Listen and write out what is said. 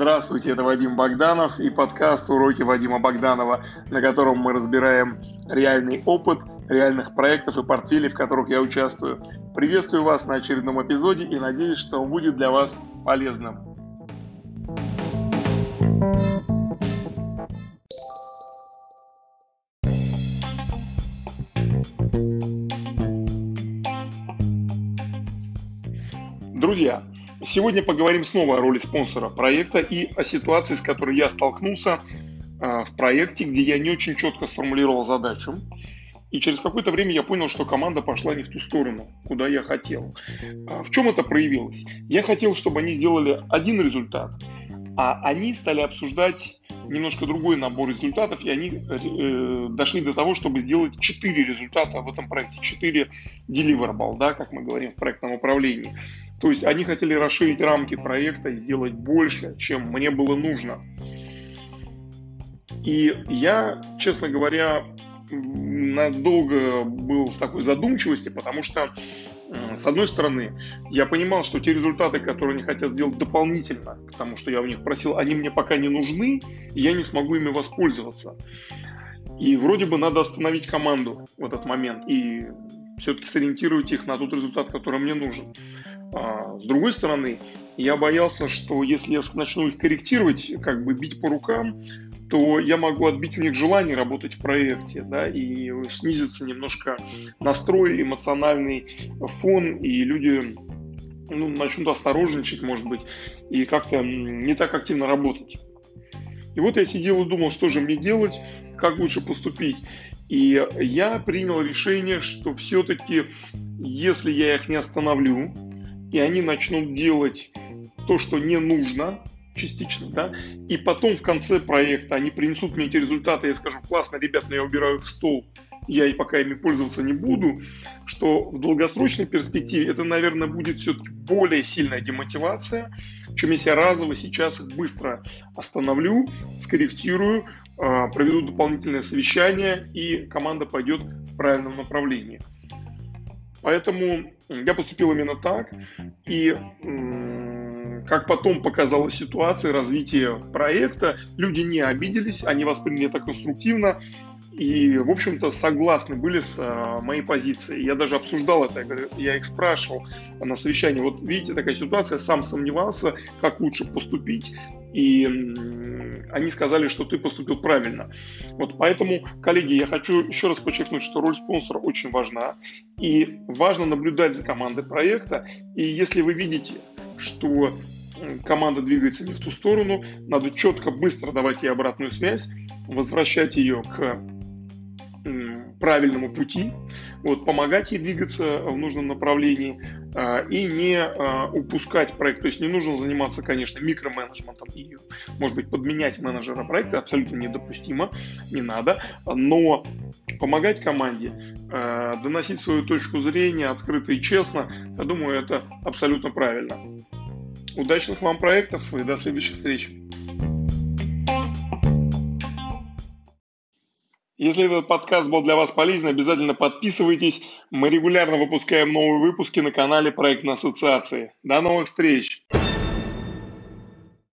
Здравствуйте, это Вадим Богданов и подкаст «Уроки Вадима Богданова», на котором мы разбираем реальный опыт реальных проектов и портфелей, в которых я участвую. Приветствую вас на очередном эпизоде и надеюсь, что он будет для вас полезным. Друзья, сегодня поговорим снова о роли спонсора проекта и о ситуации, с которой я столкнулся а, в проекте, где я не очень четко сформулировал задачу. И через какое-то время я понял, что команда пошла не в ту сторону, куда я хотел. А, в чем это проявилось? Я хотел, чтобы они сделали один результат, а они стали обсуждать немножко другой набор результатов, и они э, дошли до того, чтобы сделать 4 результата в этом проекте, 4 deliverable, да, как мы говорим в проектном управлении. То есть они хотели расширить рамки проекта и сделать больше, чем мне было нужно. И я, честно говоря, надолго был в такой задумчивости, потому что, с одной стороны, я понимал, что те результаты, которые они хотят сделать дополнительно, потому что я у них просил, они мне пока не нужны, и я не смогу ими воспользоваться. И вроде бы надо остановить команду в этот момент и все-таки сориентировать их на тот результат, который мне нужен. А, с другой стороны, я боялся, что если я начну их корректировать, как бы бить по рукам, то я могу отбить у них желание работать в проекте, да, и снизится немножко настрой, эмоциональный фон, и люди ну, начнут осторожничать, может быть, и как-то не так активно работать. И вот я сидел и думал, что же мне делать, как лучше поступить. И я принял решение, что все-таки, если я их не остановлю, и они начнут делать то, что не нужно, частично, да, и потом в конце проекта они принесут мне эти результаты, я скажу, классно, ребят, но я убираю в стол, я и пока ими пользоваться не буду, что в долгосрочной перспективе это, наверное, будет все-таки более сильная демотивация, чем если я разово сейчас их быстро остановлю, скорректирую, а, проведу дополнительное совещание, и команда пойдет в правильном направлении. Поэтому я поступил именно так. И как потом показала ситуация развития проекта, люди не обиделись, они восприняли это конструктивно и, в общем-то, согласны были с а, моей позицией. Я даже обсуждал это, я их спрашивал на совещании, вот видите, такая ситуация, сам сомневался, как лучше поступить, и они сказали, что ты поступил правильно. Вот поэтому, коллеги, я хочу еще раз подчеркнуть, что роль спонсора очень важна, и важно наблюдать за командой проекта, и если вы видите, что команда двигается не в ту сторону, надо четко, быстро давать ей обратную связь, возвращать ее к правильному пути, вот, помогать ей двигаться в нужном направлении э, и не э, упускать проект. То есть не нужно заниматься, конечно, микроменеджментом и, может быть, подменять менеджера проекта абсолютно недопустимо, не надо, но помогать команде, э, доносить свою точку зрения открыто и честно, я думаю, это абсолютно правильно. Удачных вам проектов и до следующих встреч! Если этот подкаст был для вас полезен, обязательно подписывайтесь. Мы регулярно выпускаем новые выпуски на канале Проектной ассоциации. До новых встреч!